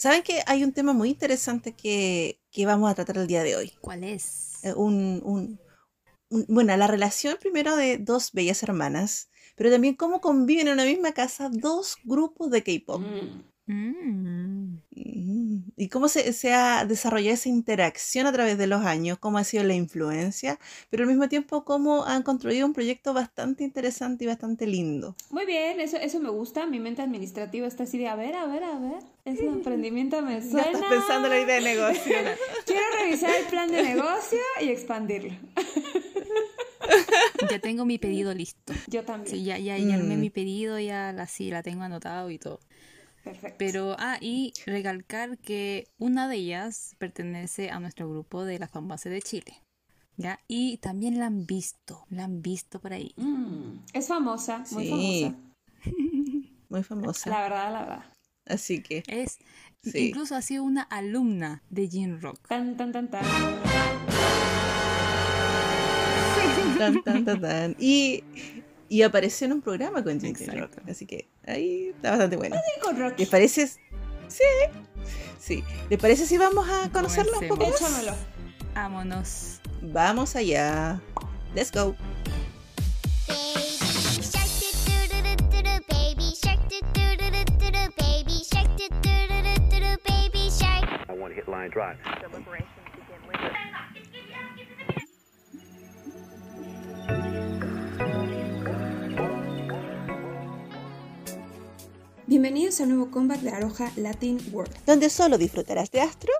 ¿Saben que hay un tema muy interesante que, que vamos a tratar el día de hoy? ¿Cuál es? Eh, un, un- un- bueno, la relación primero de dos bellas hermanas, pero también cómo conviven en una misma casa dos grupos de K-pop. Mm. Mm. Y cómo se, se ha desarrollado esa interacción a través de los años, cómo ha sido la influencia, pero al mismo tiempo cómo han construido un proyecto bastante interesante y bastante lindo. Muy bien, eso, eso me gusta. Mi mente administrativa está así de, a ver, a ver, a ver. Ese emprendimiento me Ya suena. estás pensando en la idea de negocio. Quiero revisar el plan de negocio y expandirlo. Ya tengo mi pedido listo. Yo también. Sí, ya, ya, ya armé Mm. mi pedido, ya la, sí, la tengo anotado y todo. Perfecto. Pero, ah, y recalcar que una de ellas pertenece a nuestro grupo de la fanbase de Chile. ¿Ya? Y también la han visto, la han visto por ahí. Mm, Es famosa, muy Sí. famosa. Muy famosa. La verdad, la verdad. Así que, Es, Sí. incluso ha sido una alumna de Jin Rock. Tan, tan, tan, tan. tan, tan, tan, tan. Y, y apareció en un programa con Jinx Exacto. Rock. Así que ahí está bastante bueno. Y con Rocky. ¿Les parece? Sí. Sí. ¿Les parece si vamos a conocerla un poco más? Échamelo. Vámonos. Vamos allá. Let's go. Baby shark doo doo doo doo Bienvenidos al nuevo comeback de Aroja Latin World. Donde solo disfrutarás de Astro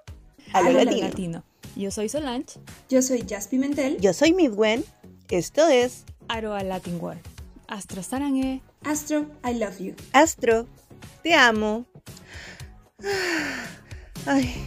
a lo A lo latino. Yo soy Solange. Yo soy Jazz Pimentel. Yo soy Midwen. Esto es Aroa Latin World. Astro Sarangue. Astro, I love you. Astro. Te amo. Ay.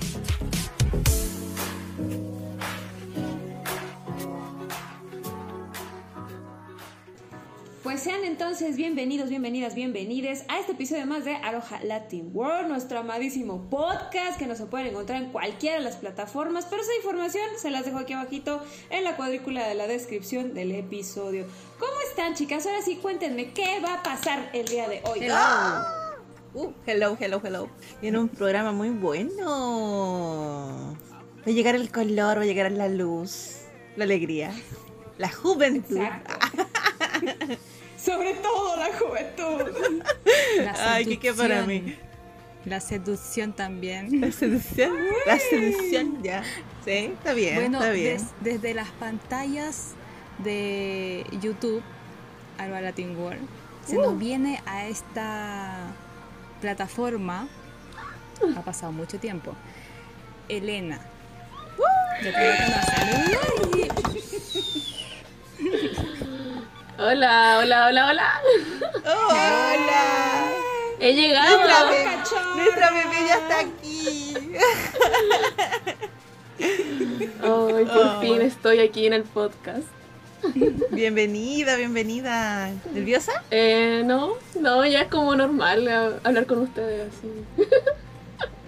Pues sean entonces bienvenidos, bienvenidas, bienvenides a este episodio más de Aroja Latin World, nuestro amadísimo podcast que nos pueden encontrar en cualquiera de las plataformas, pero esa información se las dejo aquí abajito en la cuadrícula de la descripción del episodio. ¿Cómo están chicas? Ahora sí cuéntenme qué va a pasar el día de hoy. Uh, hello, hello, hello. Viene un programa muy bueno. Va a llegar el color, va a llegar la luz, la alegría, la juventud. Sobre todo la juventud. La Ay, ¿qué queda para seducción. mí? La seducción también. La seducción, la seducción, ya. Sí, está bien, Bueno, está bien. des- desde las pantallas de YouTube, Alba Latin World, se Uh. nos viene a esta plataforma, ha pasado mucho tiempo, Elena. Uh. Yo creo que. Hola, hola, hola, hola. ¡Hola! He llegado. Nuestra, be- cachorra! nuestra bebé ya está aquí. Ay, por Oh. fin estoy aquí en el podcast. Bienvenida, bienvenida. ¿Nerviosa? Eh, no, no, ya es como normal a- hablar con ustedes así.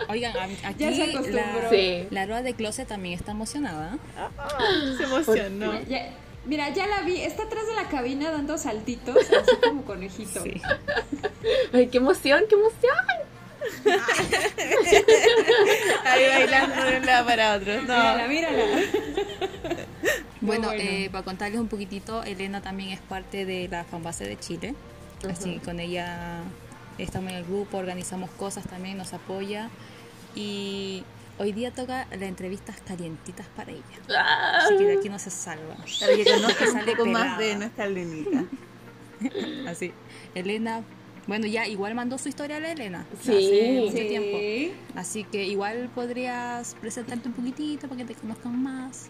Oigan, aquí Ya se la, Sí. la Roa de Closet también está emocionada. Se emocionó. Ya, mira, ya la vi, está atrás de la cabina dando saltitos, así como conejito. Sí. Ay, qué emoción, qué emoción. Ahí bailando de un lado para otro. Mírala, No. mírala. Bueno, bueno. eh, para contarles un poquitito, Elena también es parte de la fanbase de Chile. Así con ella estamos en el grupo, organizamos cosas también, nos apoya. Y hoy día toca las entrevistas calientitas para ella. Ah, Así que de aquí no se salva. Para que conozcan un Sale poco más de nuestra Lenita. Así. Elena, bueno, ya igual mandó su historia a la Elena. Sí. Hace mucho Sí. tiempo. Así que igual podrías presentarte un poquitito para que te conozcan más.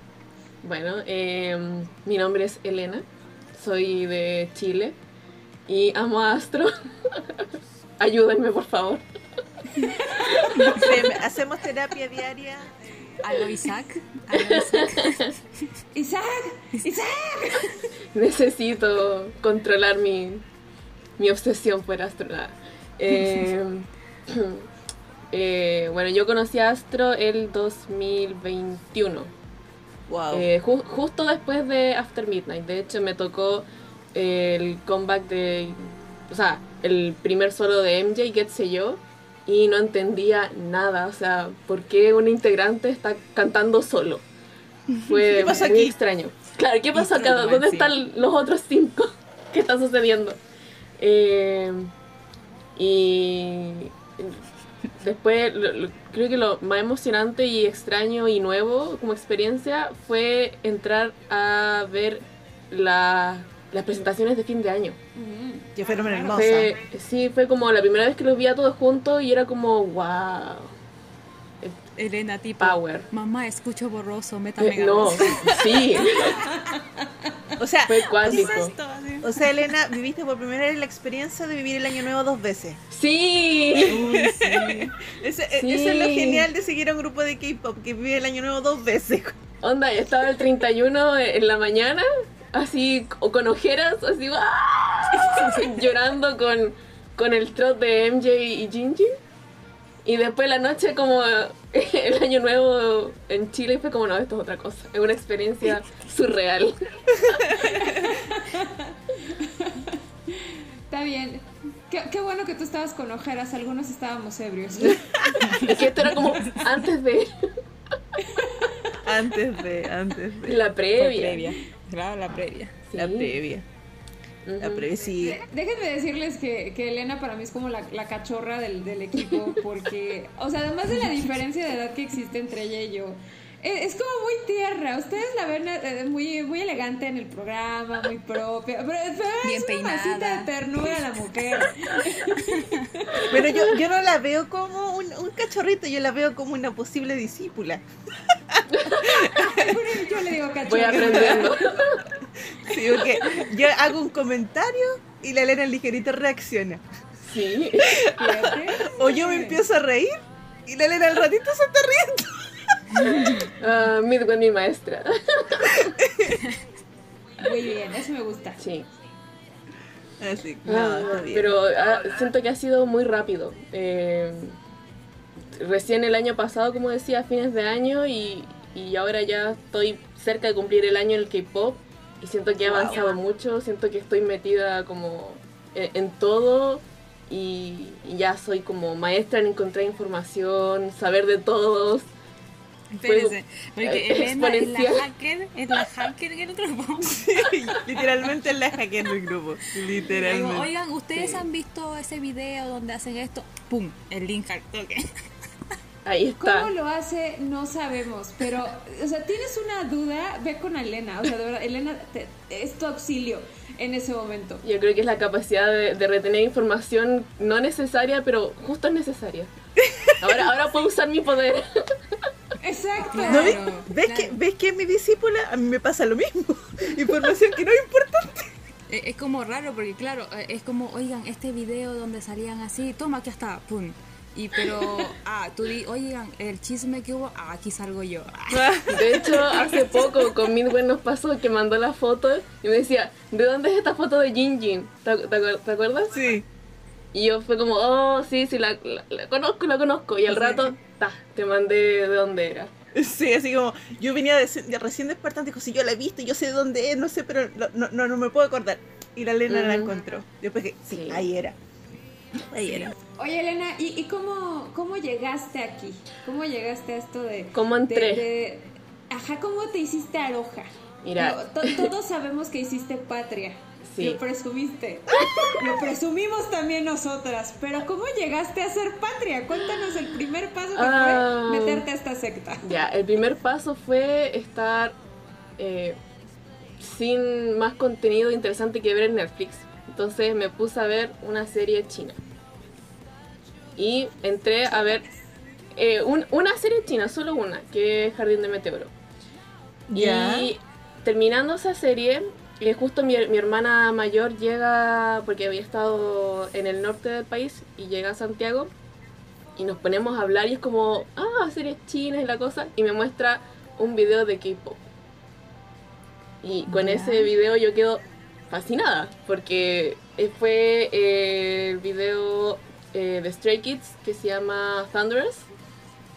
Bueno, eh, mi nombre es Elena, soy de Chile y amo a Astro. Ayúdenme, por favor. Hacem- Hacemos terapia diaria. Aló Isaac. Aló Isaac. Isaac, Isaac. Necesito controlar mi, mi obsesión por Astro. Nada. Eh, eh, bueno, yo conocí a Astro el 2021. Wow. Eh, ju- justo después de After Midnight. De hecho, me tocó el comeback de. O sea, el primer solo de MJ, Get Say Yo. Y no entendía nada. O sea, ¿por qué un integrante está cantando solo? Fue ¿Qué pasa muy aquí? extraño. Claro, ¿qué pasa acá? ¿Dónde están los otros cinco? ¿Qué está sucediendo? Eh, y después lo- lo- creo que lo más emocionante y extraño y nuevo como experiencia fue entrar a ver la- las presentaciones de fin de año. Mm. Que fueron hermosas. Fue, sí, fue como la primera vez que los vi a todos juntos y era como, wow. Elena, tipo, Power. mamá, escucho borroso, métame Eh, no, ganas". sí, O sea, fue cuántico. o sea, Elena, viviste por primera vez la experiencia de vivir el año nuevo dos veces. Sí, Ese- e- Sí. Eso es lo genial de seguir a un grupo de K-pop que vive el año nuevo dos veces. onda, yo estaba el 31 en la mañana, así, o con ojeras, así, ¡ah! llorando con, con el trot de MJ y Jinjin. Y después la noche como el año nuevo en Chile fue como, no, esto es otra cosa. Es una experiencia surreal. Está bien. Qué, qué bueno que tú estabas con ojeras, algunos estábamos ebrios. Es que esto era como antes de Antes de, antes de. la previa. previa. Claro, la previa. La previa. La previa, sí. Déjenme decirles que, que Elena para mí es como la, la cachorra del, del equipo, porque, o sea, además de la diferencia de edad que existe entre ella y yo, e- es como muy tierra. Ustedes la ven eh, muy, muy elegante en el programa, muy propia, pero, pero Bien es una masita peinada. de ternura la mujer. Pero yo, yo no la veo como un, un cachorrito, yo la veo como una posible discípula. Yo le digo cachorra. Voy aprendiendo. Sí, porque yo hago un comentario y la Elena ligerito reacciona. Sí. O yo me empiezo a reír y la Elena al ratito se está riendo. Ah, Midway, mi maestra. Muy bien, eso me gusta. Sí. Así que, no, bien. pero ah, siento que ha sido muy rápido. Eh, recién el año pasado, como decía, a fines de año y, y ahora ya estoy cerca de cumplir el año en el K-pop y siento que he Wow. avanzado mucho, siento que estoy metida como en, en todo y, y ya soy como maestra en encontrar información, saber de todos. Espérese, porque eh, Elena es la hacker, es la hacker del grupo. Literalmente es la hacker del grupo. Literalmente. Oigan, ¿ustedes han visto ese video donde hacen esto? ¡Pum! El link al toque. Ahí está. ¿Cómo lo hace? No sabemos, pero, o sea, tienes una duda, ve con Elena, o sea, de verdad, Elena te- es tu auxilio en ese momento. Yo creo que es la capacidad de, de retener información no necesaria, pero justo es necesaria. Ahora, ahora puedo usar mi poder. Exacto. ¿No ves, Claro, ¿ves claro. que, ¿Ves que es mi discípula? A mí me pasa lo mismo. Información que no es importante. Es, es como raro porque claro, eh, es como, oigan, este video donde salían así, toma, aquí está, pum. Y pero, ah, tú di, oigan, el chisme que hubo, ah, aquí salgo yo. De hecho, hace poco con Midway nos pasó que mandó la foto y me decía, ¿de dónde es esta foto de Jin Jin? ¿Te, te acuer- te acuerdas? Sí. Y yo fue como, oh, sí, sí, la, la- la conozco, la conozco. Y al rato, ta, te mandé de dónde era. Sí, así como yo venía de, de recién despertando y dijo, si yo la he visto, yo sé de dónde es, no sé, pero no, no, no, no me puedo acordar. Y la Elena la encontró. Después que, sí, Sí. ahí era. Ahí era. Oye, Elena, ¿y, y cómo, cómo llegaste aquí? ¿Cómo llegaste a esto de... ¿Cómo entré? de- ajá, ¿cómo te hiciste aroja? Mira. To- todos sabemos que hiciste patria. Sí. Lo presumiste. Lo presumimos también nosotras. Pero ¿cómo llegaste a ser patria? Cuéntanos el primer paso que Ah. fue meterte a esta secta. Ya, el primer paso fue estar eh, sin más contenido interesante que ver en Netflix. Entonces me puse a ver una serie china. Y entré a ver eh, un- una serie china, solo una, que es Jardín de Meteoro. Y terminando esa serie, eh, justo mi, mi hermana mayor llega, porque había estado en el norte del país, y llega a Santiago, y nos ponemos a hablar, y es como, ah, series chinas y la cosa, y me muestra un video de K-pop. Y con ese video yo quedo fascinada, porque fue eh, el video eh, de Stray Kids que se llama Thunderous.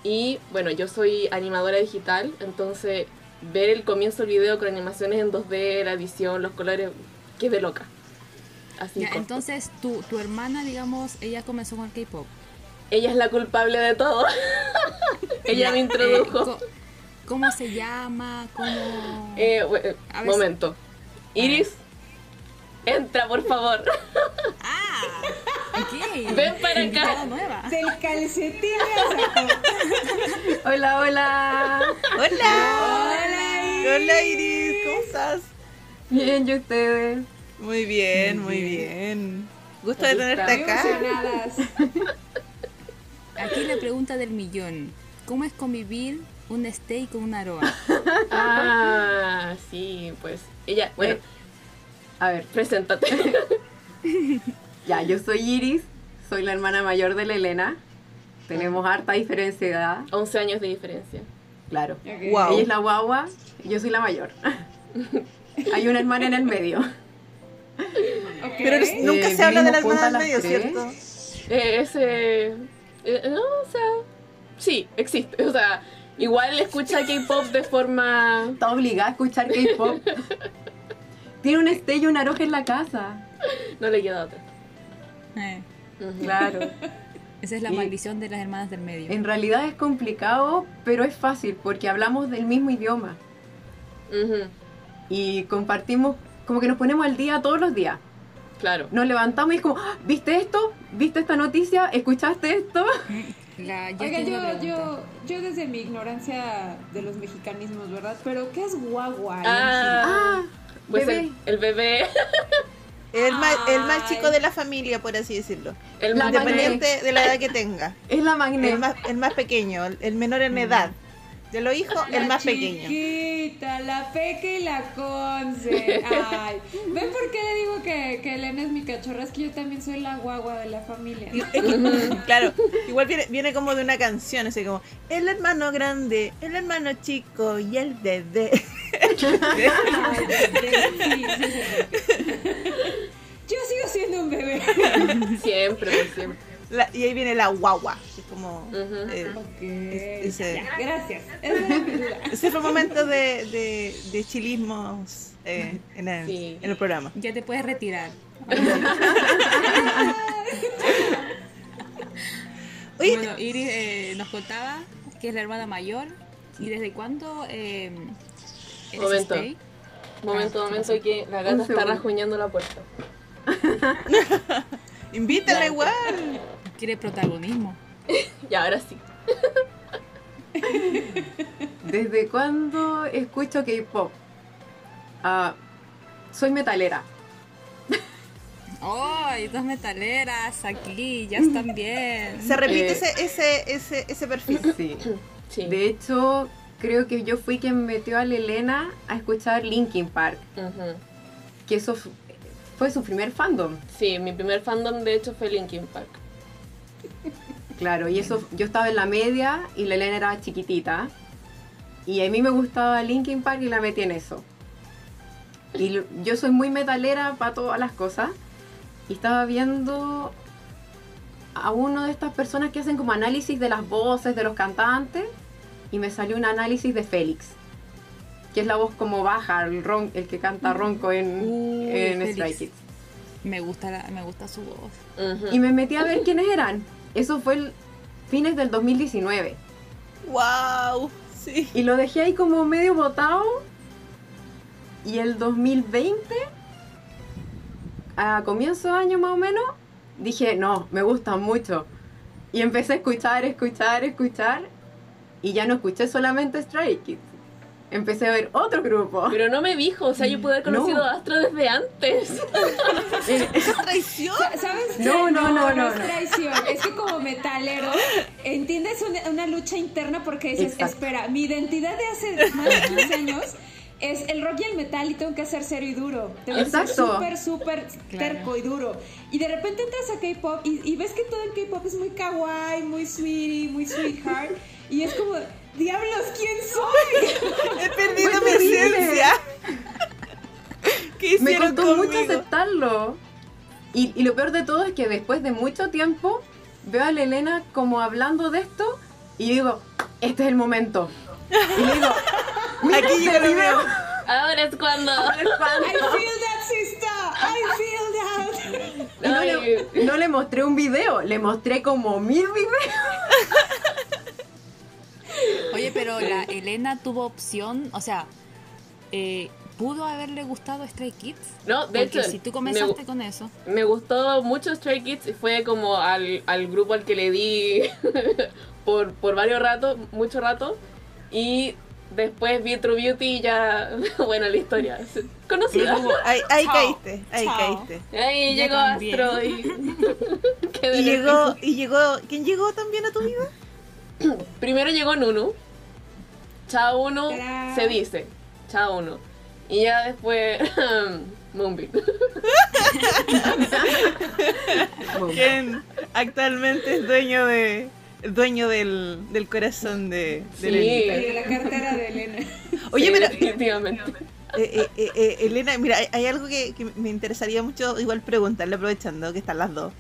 Y bueno, yo soy animadora digital, entonces ver el comienzo del video con animaciones en 2D, la edición, los colores, quedé loca. Así Ya, entonces, tu, tu hermana, digamos, ella comenzó con el K-pop. ella es la culpable de todo. ella me Eh, introdujo. co- ¿Cómo se llama? ¿Cómo...? Eh, ver momento. Iris, entra por favor. ¡Ah! Ok. Ven para acá. Nueva. Del calcetín. Hola, hola. Hola. Hola, Hola Iris, ¿cómo estás? Bien, ¿y ustedes? Muy bien, muy bien. Gusto de Aquí tenerte acá. emocionadas. Aquí la pregunta del millón. ¿Cómo es convivir un steak con una aroa? Ah, sí, pues. Ella, bueno, Eh, a ver, preséntate. ya, yo soy Iris, soy la hermana mayor de la Elena. Tenemos harta diferencia de edad, 11 años de diferencia. claro. Wow. Ella es la guagua, yo soy la mayor. Hay una hermana en el medio. Pero eres- nunca Eh, se habla de la hermana del juntas medio, tres. ¿cierto? Eh, ese. eh, no, o sea. Sí, existe. O sea, igual escucha K-pop de forma. Está obligada a escuchar K-pop. Tiene un estello, una roja en la casa. No le queda otra. Eh. Claro. esa es la Y- maldición de las hermanas del medio. En realidad es complicado, pero es fácil porque hablamos del mismo idioma y compartimos, como que nos ponemos al día todos los días. Claro. Nos levantamos y es como, "Ah, ¿viste esto? ¿Viste esta noticia? ¿Escuchaste esto? La, yo Oiga, yo, yo, desde mi ignorancia de los mexicanismos, ¿verdad? Pero ¿qué es guagua? Ah, Ah, pues bebé. El, el bebé. El más, el más chico de la familia, por así decirlo. El más Independiente de la edad que tenga. es la magnet. El más, el más pequeño, el- menor en edad. De los hijos, el más pequeño. La peque y la conce. Ay, ¿ven por qué le digo que, que Elena es mi cachorra? Es que yo también soy la guagua de la familia. Claro, igual viene, viene como de una canción, así como el hermano grande, el hermano chico y el bebé. Ay, sí, sí, sí. Yo sigo siendo un bebé. Siempre, siempre. La- y ahí viene la guagua. que es como, Ujú. eh. Es- ese- Ya, gracias. Ese fue un momento de, de, de chilismos eh, en, el, Sí. en el programa. Ya te puedes retirar. Oye, bueno, Iris eh, nos contaba que es la hermana mayor. ¿Y desde cuándo eh, eres Momento. stay? Momento, Ah, momento que la gata está rajuñando la puerta. invítala igual. Quiere protagonismo. Y ahora sí. ¿Desde cuándo escucho K-pop? Ah, soy metalera. ¡Ay, dos metaleras aquí! Ya están bien. Se repite Eh. ese, ese, ese, ese perfil. Sí. Sí. De hecho, creo que yo fui quien metió a la Elena a escuchar Linkin Park, que eso fu- fue su primer fandom. Sí, mi primer fandom de hecho fue Linkin Park. Claro, y eso yo estaba en la media y la Elena era chiquitita. Y a mí me gustaba Linkin Park y la metí en eso. Y yo soy muy metalera para todas las cosas. Y estaba viendo a una de estas personas que hacen como análisis de las voces de los cantantes. Y me salió un análisis de Félix. Que es la voz como baja, el, ron, el que canta ronco en, Uy, en. Stray Kids. Me gusta, la- me gusta su voz. Y me metí a ver quiénes eran. Eso fue el fines del 2019. ¡Wow! Sí. Y lo dejé ahí como medio botado. Y el 2020, a comienzo de año más o menos, dije, no, me gustan mucho. Y empecé a escuchar, escuchar, escuchar. Y ya no escuché solamente Stray Kids. Empecé a ver otro grupo. Pero no me dijo, o sea, yo pude haber conocido No. a Astro desde antes. ¿Esa traición? ¿Sabes? No, no, no, no, es no. traición. Es que como metalero entiendes una, una lucha interna porque dices, Exacto. espera, mi identidad de hace más de 15 años es el rock y el metal y tengo que ser serio y duro. Tengo que ser Exacto. súper, súper terco y duro. Y de repente entras a K-pop y, y ves que todo el K-pop es muy kawaii, muy sweetie, muy sweetheart. Y es como, diablos, ¿quién soy? He perdido mi esencia. ¿Qué Me costó mucho aceptarlo. Y, y lo peor de todo es que después de mucho tiempo veo a la Elena como hablando de esto y digo, este es el momento. Y le digo, mira Aquí este llega lo video. mío. Ahora es cuando. I feel that, sister. I feel that. Y no, le, no le mostré un video, le mostré como mil videos. Oye, pero la Elena tuvo opción, o sea, eh, ¿pudo haberle gustado Stray Kids? No, de Porque hecho, si tú me comenzaste con eso. Me gustó mucho Stray Kids y fue como al, al grupo al que le di por, por varios ratos, mucho rato. Y después vi True Beauty y ya, bueno, la historia conocida. Ahí, caíste, ahí Chao. caíste. Ahí llegó también. Astro y quedé Y llegó, y llegó, ¿quién llegó también a tu vida? Primero llegó Nunu. Chao uno Tarán. se dice. Chao uno. Y ya después Moonbeam. ¿Quién actualmente es dueño de dueño del, del corazón de, de Sí. Elenita? Y de la cartera de Elena. Oye, Sí, mira, definitivamente. Eh, eh, eh, eh, Elena, mira, hay, hay algo que, que me interesaría mucho igual preguntarle, aprovechando que están las dos.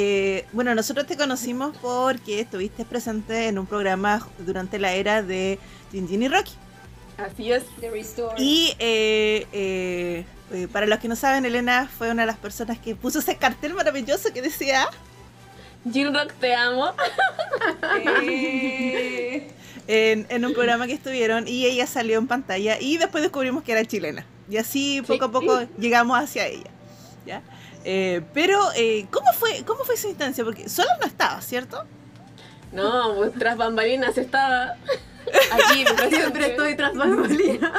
Eh, bueno, nosotros te conocimos porque estuviste presente en un programa durante la era de Jinjin y Rocky. Así es. The Restore. Y eh, eh, eh, para los que no saben, Elena fue una de las personas que puso ese cartel maravilloso que decía Jin Rock, te amo. En, en un programa que estuvieron y ella salió en pantalla y después descubrimos que era chilena. Y así poco a poco llegamos hacia ella. ¿ya? Eh, pero, eh, ¿cómo, fue, ¿cómo fue esa instancia? Porque sola no estaba, ¿cierto? No, pues tras bambalinas estaba aquí. Siempre estoy tras bambalinas.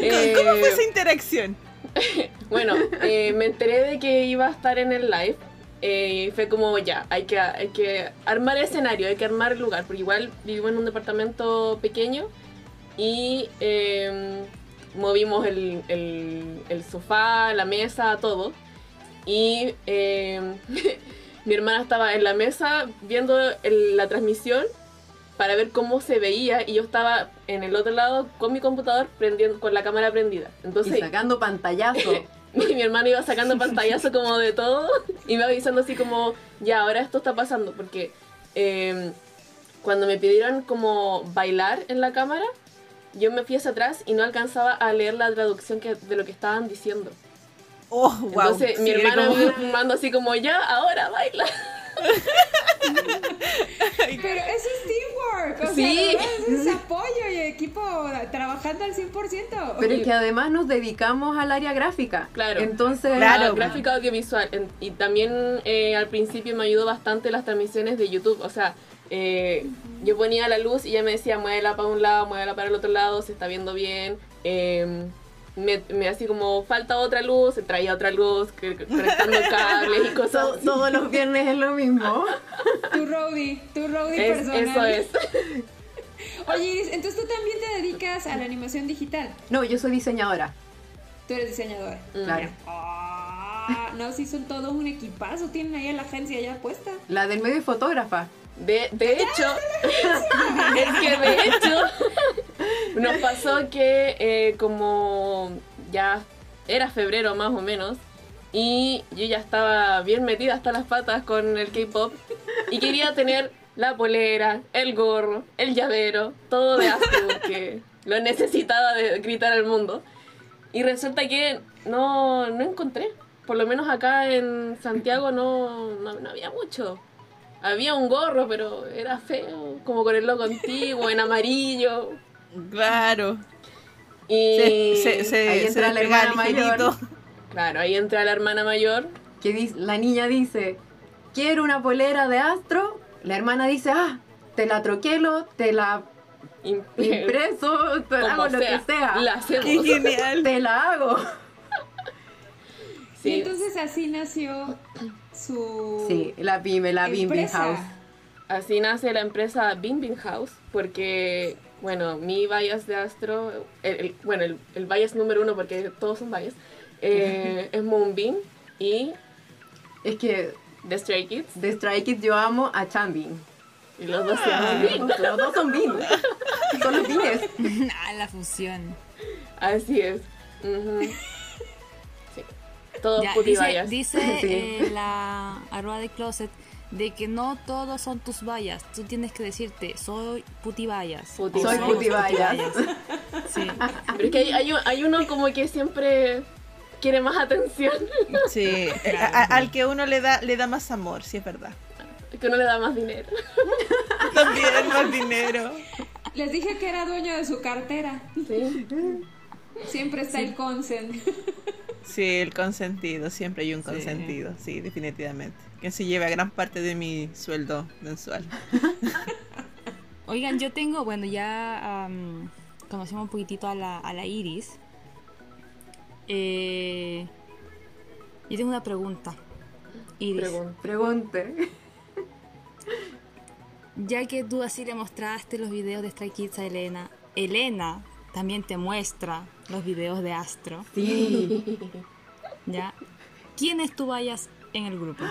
Eh, ¿Cómo fue esa interacción? Bueno, eh, me enteré de que iba a estar en el live. eh, y fue como ya, hay que, hay que armar el escenario, hay que armar el lugar, porque igual vivimos en un departamento pequeño y eh, movimos el, el- el sofá, la mesa, todo. Y eh, mi hermana estaba en la mesa viendo el- la transmisión para ver cómo se veía y yo estaba en el otro lado con mi computador prendiendo, con la cámara prendida. Entonces Y sacando pantallazo. y mi hermano iba sacando pantallazo como de todo y me avisando así como, ya, ahora esto está pasando, porque eh, cuando me pidieron como bailar en la cámara, yo me fui hacia atrás y no alcanzaba a leer la traducción que, de lo que estaban diciendo. Oh, wow. Entonces mi Sí, hermano como- me iba filmando así como, ya, ahora baila. pero eso es teamwork. O Sí. sea, eso es apoyo y equipo trabajando al 100%. Pero es que además nos dedicamos al área gráfica. Claro. Entonces, Claro. La gráfica audiovisual. Y también eh, al principio me ayudó bastante las transmisiones de YouTube. O sea, eh, yo ponía la luz y ella me decía, muévela para un lado, muévela para el otro lado, se está viendo bien. Eh, me, me así como, falta otra luz, traía otra luz, conectando cables y cosas. to- así. todos los viernes es lo mismo. Tu roadie, tu roadie Es- personal. eso es. Oye, entonces tú también te dedicas a la animación digital. No, yo soy diseñadora. Tú eres diseñadora. Claro. Ah, no, sí son todo un equipazo. Tienen ahí a la agencia ya puesta. La del medio y fotógrafa. De, de hecho, es que de hecho, nos pasó que eh, como ya era febrero más o menos, y yo ya estaba bien metida hasta las patas con el K-pop, y quería tener la polera, el gorro, el llavero, todo de Astro, que lo necesitaba de gritar al mundo. Y resulta que no, no encontré. Por lo menos acá en Santiago no, no, no había mucho. Había un gorro, pero era feo, como con el logo antiguo, en amarillo. Claro. Y Se, se, se, ahí se entra la despega hermana mayor. claro, ahí entra la hermana mayor. Que dice, la niña dice, quiero una polera de astro. La hermana dice, ah, te la troquelo, te la im- impreso, te como hago lo que sea. La hacemos. Qué genial. Te la hago. Y Sí, entonces así nació su Sí, la pyme, la Bim Bim. House. así nace la empresa Bing House, porque, bueno, mi bias de Astro, el, el- bueno, el, el bias número uno, porque todos son bias, eh, es Moonbeam y Es que The Stray Kids, de Strike It yo amo a Chanbin. y los dos llaman Bing. Los dos son Bim. Son los Bines. Ah, la fusión. Así es. Todos Ya, dice bias. dice Sí. eh, la arroba de closet de que no todos son tus vallas. Tú tienes que decirte, soy putibayas. Puti- Soy putibayas. Sí. Pero es que hay, hay, un- hay uno como que siempre quiere más atención, Sí, a- al que uno le da, le da más amor, sí es verdad. que uno le da más dinero. También más dinero. Les dije que era dueño de su cartera. Sí. Siempre está el consent. Sí, el consentido, siempre hay un consentido, sí, definitivamente. Que se lleva gran parte de mi sueldo mensual. Oigan, yo tengo, bueno, ya am, conocemos un poquitito a la, a la Iris. Eh, yo tengo una pregunta. Iris, Pregunta. Pregunte. ya que tú así le mostraste los videos de Stray Kids a Elena, Elena también te muestra los videos de Astro, Sí. ¿ya? ¿Quién es tu vayas en el grupo?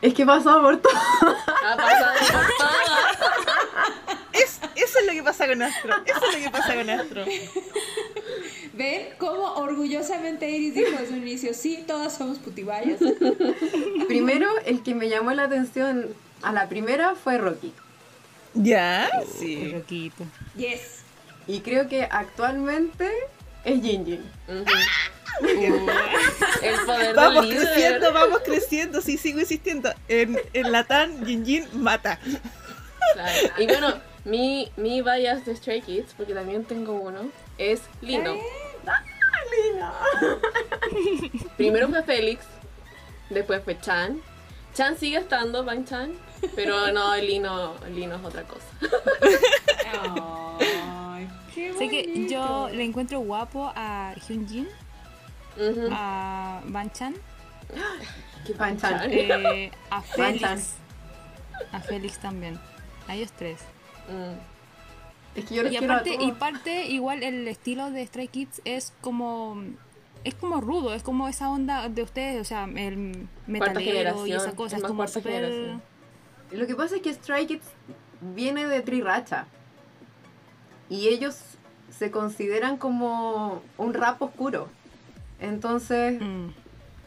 Es que pasó por todo. Ha pasado por todo. Es, eso es lo que pasa con Astro. Eso es lo que pasa con Astro. ¿Ven cómo orgullosamente Iris dijo desde un inicio? Sí, todas somos putibayas. Primero, el que me llamó la atención a la primera fue Rocky. ¿Ya? Sí. Roquito. Yes. Y creo que actualmente es Jin Jin. Ujú. El poder Vamos del creciendo, vamos creciendo. Sí, sigo insistiendo. En, en Latán, Jin Jin mata. Claro. Y bueno, mi, mi bias de Stray Kids, porque también tengo uno, es Lino. Primero fue Félix, después fue Chan. Chan sigue estando, Bang Chan, pero no, Lino, Lino es otra cosa. Ay, qué Sé que yo le encuentro guapo a Hyunjin, Ujú. a Qué Banchan. Chan. eh, a. Félix. A Félix también. A ellos tres. Mm. Es que yo los Y aparte, y parte, igual el estilo de Stray Kids es como es como rudo, es como esa onda de ustedes, o sea, el metalero y esa cosa, es como generación. Lo que pasa es que Stray Kids viene de Triracha. Y ellos se consideran como un rap oscuro. Entonces, Mm,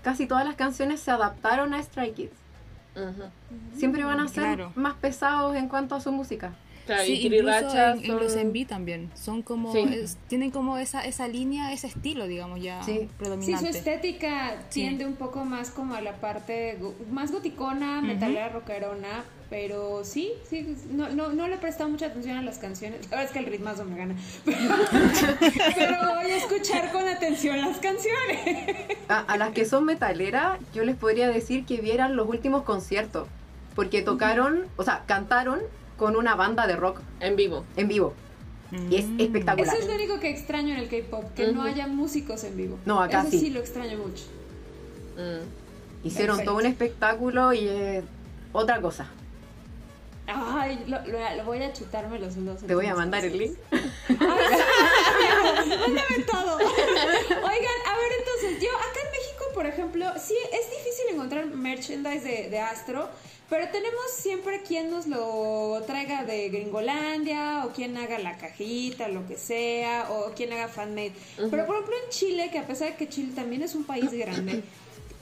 casi todas las canciones se adaptaron a Stray Kids. Siempre van a ser Claro. más pesados en cuanto a su música. Claro, sí, y incluso en, en los son- enví también, son como, Sí. es- tienen como esa, esa línea, ese estilo, digamos, ya Sí. Sí, predominante. su estética Sí. tiende un poco más como a la parte go- más goticona, metalera, rockerona, pero sí, sí, no, no, no le he prestado mucha atención a las canciones. La verdad es que el ritmazo me gana. Pero, pero voy a escuchar con atención las canciones. A, a las que son metaleras, yo les podría decir que vieran los últimos conciertos. Porque tocaron, o sea, cantaron con una banda de rock en vivo. en vivo. Y es Mm. espectacular. Eso es lo único que extraño en el K-pop, que no haya músicos en vivo. No, acá Eso sí. sí lo extraño mucho. Mm. Hicieron Perfecto. todo un espectáculo y es otra cosa. Ay, lo, lo- lo voy a chutarme los dos. Te voy a mandar el link. Mándame todo. Oigan, a ver, entonces, yo acá en México, por ejemplo, sí es difícil encontrar merchandise de, de Astro, pero tenemos siempre quien nos lo traiga de Gringolandia, o quien haga la cajita, lo que sea, o quien haga fanmade. Pero por ejemplo en Chile, que a pesar de que Chile también es un país grande,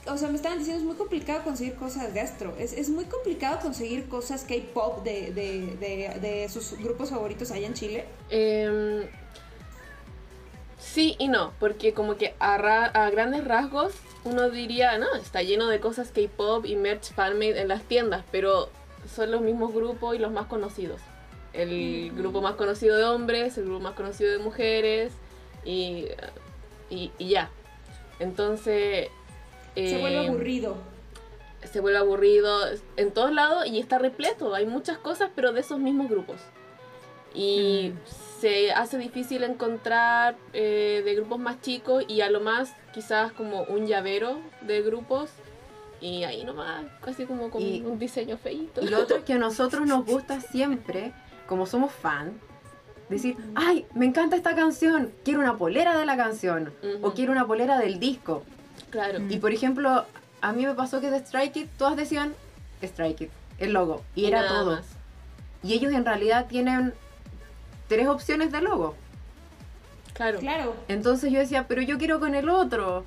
o sea, me estaban diciendo, es muy complicado conseguir cosas de Astro. Es, es muy complicado conseguir cosas K-pop de, de, de, de sus grupos favoritos allá en Chile. Em, sí y no, porque como que a, ra- a grandes rasgos uno diría, no, está lleno de cosas K-pop y merch fanmade en las tiendas, pero son los mismos grupos y los más conocidos. El grupo más conocido de hombres, el grupo más conocido de mujeres y, y, y ya. Entonces... Se vuelve em, aburrido. se vuelve aburrido en todos lados y está repleto. Hay muchas cosas, pero de esos mismos grupos. Y se hace difícil encontrar eh, de grupos más chicos y a lo más quizás como un llavero de grupos. Y ahí nomás, casi como con Y- un diseño feíto. Y lo otro es que a nosotros nos gusta siempre, como somos fan, decir, ay, me encanta esta canción, quiero una polera de la canción, o quiero una polera del disco. Claro. Y por ejemplo, a mí me pasó que de Strike It todas decían Strike It, el logo, y, Y era todo. más. Y ellos en realidad tienen tres opciones de logo. Claro. Claro. Entonces yo decía, pero yo quiero con el otro.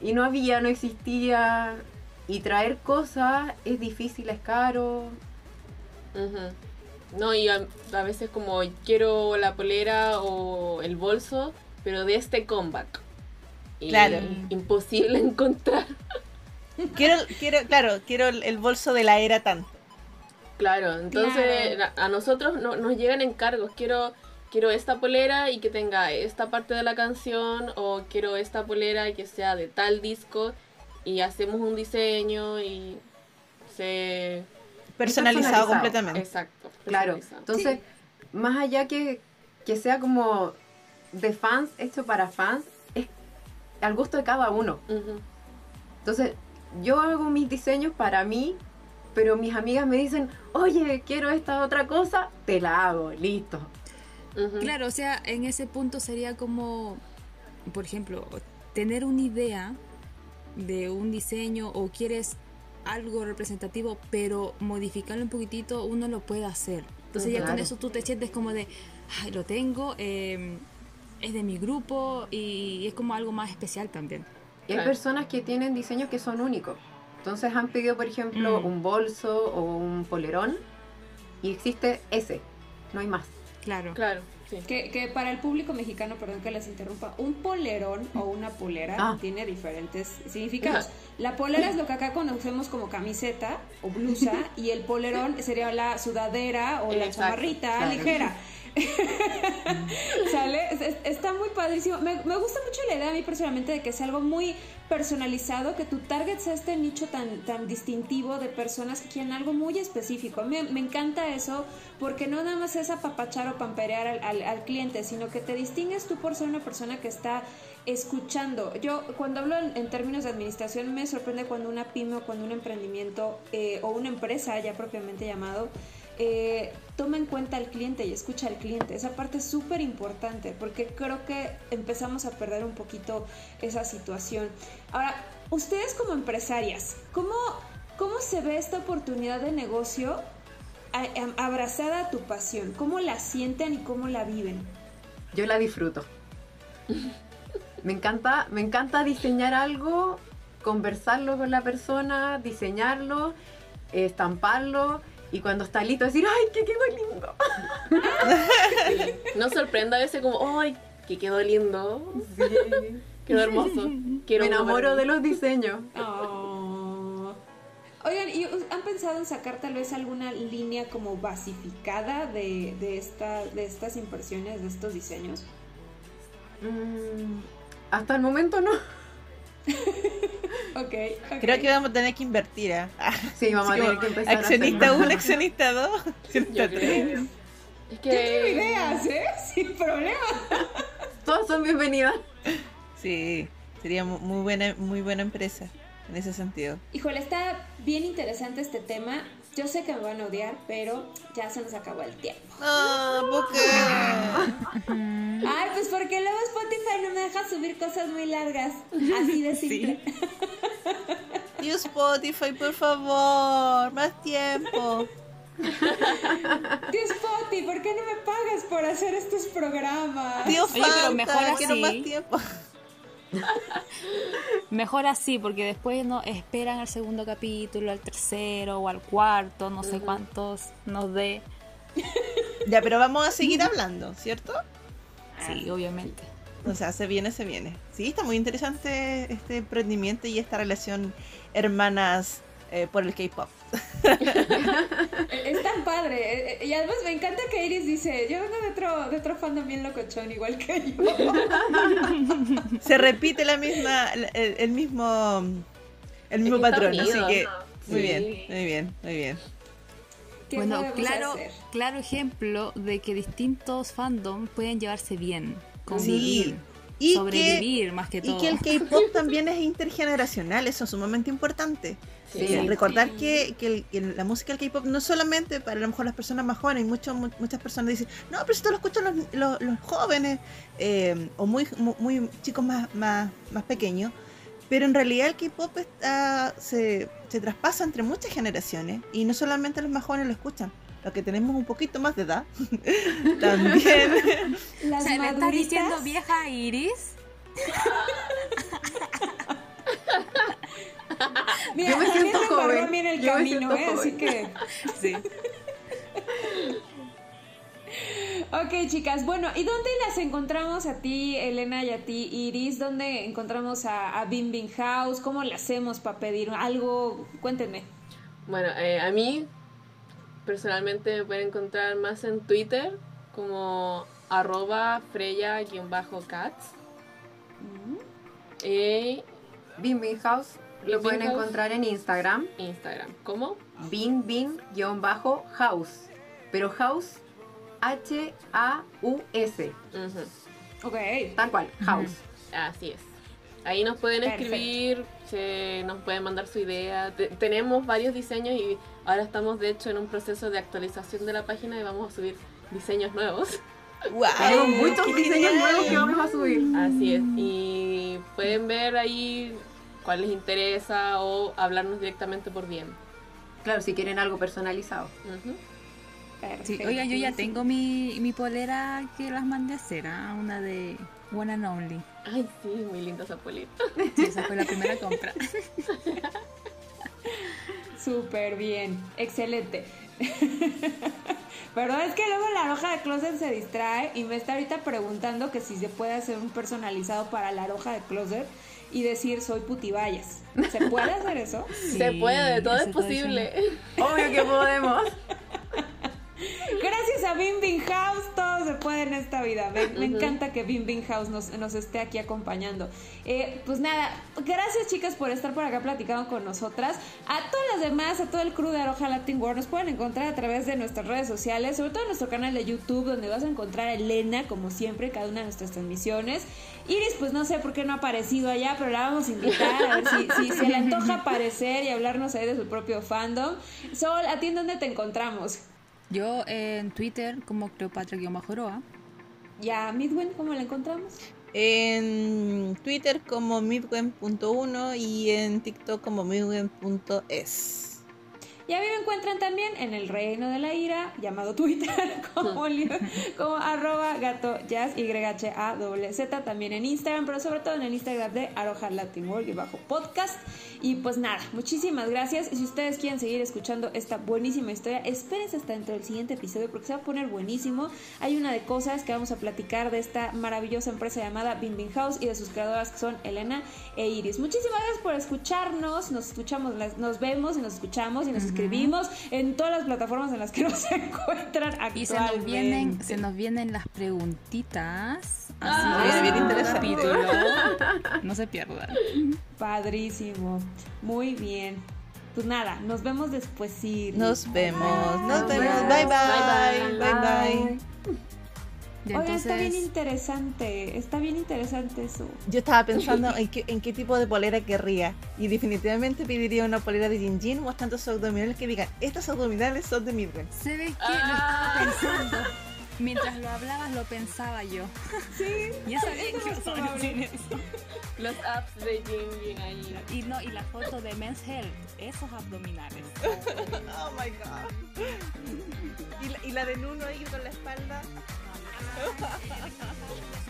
Y no había, no existía. Y traer cosas es difícil, es caro. No, y a, a veces como quiero la polera o el bolso, pero de este comeback. Y Claro. Imposible encontrar. Quiero, quiero, claro, quiero el, el bolso de la era tanto. Claro, entonces Claro. a nosotros no- nos llegan encargos. Quiero, quiero esta polera y que tenga esta parte de la canción, o quiero esta polera y que sea de tal disco, y hacemos un diseño y se. Personalizado, personalizado. completamente. Exacto. Claro, entonces, más allá que, que sea como de fans, hecho para fans, es al gusto de cada uno. Entonces, yo hago mis diseños para mí, pero mis amigas me dicen, oye, quiero esta otra cosa, te la hago, listo. Ujú. Claro, o sea, en ese punto sería como, por ejemplo, tener una idea de un diseño o quieres algo representativo, pero modificarlo un poquitito, uno lo puede hacer. Entonces ya con Claro. eso tú te sientes como de, ay, lo tengo, eh, es de mi grupo y es como algo más especial también. Y hay Claro. personas que tienen diseños que son únicos. Entonces han pedido, por ejemplo, Mm. un bolso o un polerón y existe ese, no hay más. Claro. Claro, sí. Que, que para el público mexicano, perdón que les interrumpa, un polerón o una polera Ah. tiene diferentes significados. La polera es lo que acá conocemos como camiseta o blusa y el polerón sería la sudadera o la Exacto, chamarrita claro. ligera. ¿Sale? Es- es- Está muy padrísimo. Me, me gusta mucho la idea a mí personalmente de que sea algo muy personalizado, que tu target sea este nicho tan, tan distintivo de personas que quieren algo muy específico. Me, me encanta eso porque no nada más es apapachar o pamperear al, al- cliente, sino que te distingues tú por ser una persona que está escuchando. Yo cuando hablo en, en términos de administración me sorprende cuando una pyme o cuando un emprendimiento eh, o una empresa ya propiamente llamado eh, toma en cuenta al cliente y escucha al cliente. Esa parte es súper importante porque creo que empezamos a perder un poquito esa situación. Ahora, ustedes como empresarias, ¿cómo, cómo se ve esta oportunidad de negocio abrazada a tu pasión? ¿Cómo la sienten y cómo la viven? Yo la disfruto. Me encanta, me encanta diseñar algo, conversarlo con la persona, diseñarlo, estamparlo y cuando está listo decir, ¡ay, que quedó lindo! No sorprenda a veces como, ¡ay! Que quedó lindo. Sí. Quedó hermoso. Quiero Me enamoro de los diseños. Oh. Oigan, ¿y han pensado en sacar tal vez alguna línea como basificada de, de, esta, de estas impresiones, de estos diseños? Mm, hasta el momento no. Ok, ok. Creo que vamos a tener que invertir. ¿eh? Sí, vamos a tener que empezar accionista hacerlo. 1, accionista 2, accionista Yo creo. 3. Es Yo tengo ideas, ¿eh? Sin problema. Todas son bienvenidas. Sí, sería mu- muy buena, muy buena empresa en ese sentido. Híjole, está bien interesante este tema. Yo sé que me van a odiar, pero ya se nos acabó el tiempo. Ah, ¿por qué? Ay, pues porque luego Spotify no me deja subir cosas muy largas. Así de simple. Tío Spotify, por favor, más tiempo. Tío Spotify, ¿por qué no me pagas por hacer estos programas? Tío Oye, pero mejor quiero así. más tiempo. Mejor así, porque después no esperan al segundo capítulo, al tercero o al cuarto, no sé cuántos nos dé. Ya, pero vamos a seguir hablando, ¿cierto? Sí, obviamente. O sea, se viene, se viene. Sí, está muy interesante este emprendimiento y esta relación hermanas eh, por el K-pop. Es tan padre. eh, eh, Y además me encanta que Iris dice, yo vengo de otro, de otro fandom bien locochón, igual que yo. Se repite la misma, el, el mismo, el mismo patrón, así que muy Sí. bien, muy bien, muy bien. ¿Qué Bueno, claro, hacer? claro ejemplo de que distintos fandom pueden llevarse bien, convivir, Y que, sobrevivir más que todo. y que el K-pop también es intergeneracional, eso es sumamente importante. Sí. Eh, recordar que, que el- que la música del K-pop no solamente para a lo mejor las personas más jóvenes, mucho- mu- muchas personas dicen, no, pero esto lo escuchan los, los- los jóvenes eh, o muy, mu- muy, chicos más, más, más pequeños, pero en realidad el K-pop se traspasa entre muchas generaciones y no solamente los más jóvenes lo escuchan. Los que tenemos un poquito más de edad también. O Las sea, ¿le estás diciendo vieja Iris? Mira, Yo me también siento me joven. a mí en el Yo me camino, siento ¿eh? Así que... Sí. Ok, chicas, bueno, ¿y dónde las encontramos a ti, Elena, y a ti, Iris? ¿Dónde encontramos a, a Bim Bim House? ¿Cómo le hacemos para pedir algo? Cuéntenme. Bueno, eh, a mí personalmente me pueden encontrar más en Twitter como arroba freya-cats. Y Bin Bin House lo Bin pueden Bin House. encontrar en Instagram. Instagram. ¿Cómo? Bin Bin-house. Pero house, H-A-U-S. Ok. Tal cual, house. Así es. Ahí nos pueden escribir, nos pueden mandar su idea. Te- tenemos varios diseños y ahora estamos de hecho en un proceso de actualización de la página y vamos a subir diseños nuevos. ¡Wow! Tenemos muchos ¡Qué diseños genial! nuevos que vamos a subir. Así es. Y pueden ver ahí cuál les interesa o hablarnos directamente por DM. Claro, si quieren algo personalizado. Ujú. Sí, oiga, yo ya tengo mi, mi polera que las mandé a hacer, ¿ah? una de One and Only. Ay, sí, muy linda esa. Sí, esa fue la primera compra. Súper bien, excelente. Pero es que luego la roja de closet se distrae y me está ahorita preguntando que si se puede hacer un personalizado para la roja de closet y decir soy putibayas. ¿Se puede hacer eso? Se puede, todo es posible. Obvio que podemos. Gracias a Bim Bim House todo se puede en esta vida. Me, me encanta que Bim Bim House nos, nos esté aquí acompañando. Eh, pues nada, gracias chicas por estar por acá platicando con nosotras. A todas las demás, a todo el crew de Aroja Latin World, nos pueden encontrar a través de nuestras redes sociales, sobre todo en nuestro canal de YouTube, donde vas a encontrar a Elena, como siempre, cada una de nuestras transmisiones. Iris, pues no sé por qué no ha aparecido allá, pero la vamos a invitar a ver si, si se le antoja aparecer y hablarnos ahí de su propio fandom. Sol, ¿a ti en dónde te encontramos? Yo en Twitter como Cleopatra-Joroa. ¿Y a Midwen cómo la encontramos? En Twitter como midwen.1 y en TikTok como midwen.es. Y a mí me encuentran también en el reino de la ira, llamado Twitter, como, li- como arroba gato jazz, Y-H-A-Z, también en Instagram, pero sobre todo en el Instagram de Aroja Latin World y bajo podcast. Y pues nada, muchísimas gracias. Y si ustedes quieren seguir escuchando esta buenísima historia, espérense hasta dentro del siguiente episodio porque se va a poner buenísimo. Hay una de cosas que vamos a platicar de esta maravillosa empresa llamada Bim Bim House y de sus creadoras que son Elena e Iris. Muchísimas gracias por escucharnos. Nos escuchamos, nos vemos y nos escuchamos y nos escribimos en todas las plataformas en las que nos encuentran actualmente. Y se nos vienen, se nos vienen las preguntitas. Así Ah, que bien interesante. no se pierdan. Padrísimo. Muy bien. Pues nada, nos vemos después. Nos vemos, nos vemos. Bye Bye, bye. Bye bye. Oigan, está bien interesante. Está bien interesante eso. Yo estaba pensando en qué, en qué tipo de polera querría. Y definitivamente pediría una polera de Jin Jin mostrando sus abdominales que digan, estas abdominales son de Midwen. ¿se ve que lo estaba pensando? Mientras lo hablabas lo pensaba yo. Sí. Ya sabía que ibas a decir eso. Los apps de Jin Jin ahí. Y no, y la foto de Men's Health, esos abdominales. Oh my god. Y la, y la de Nuno ahí con la espalda. Ha ha ha ha!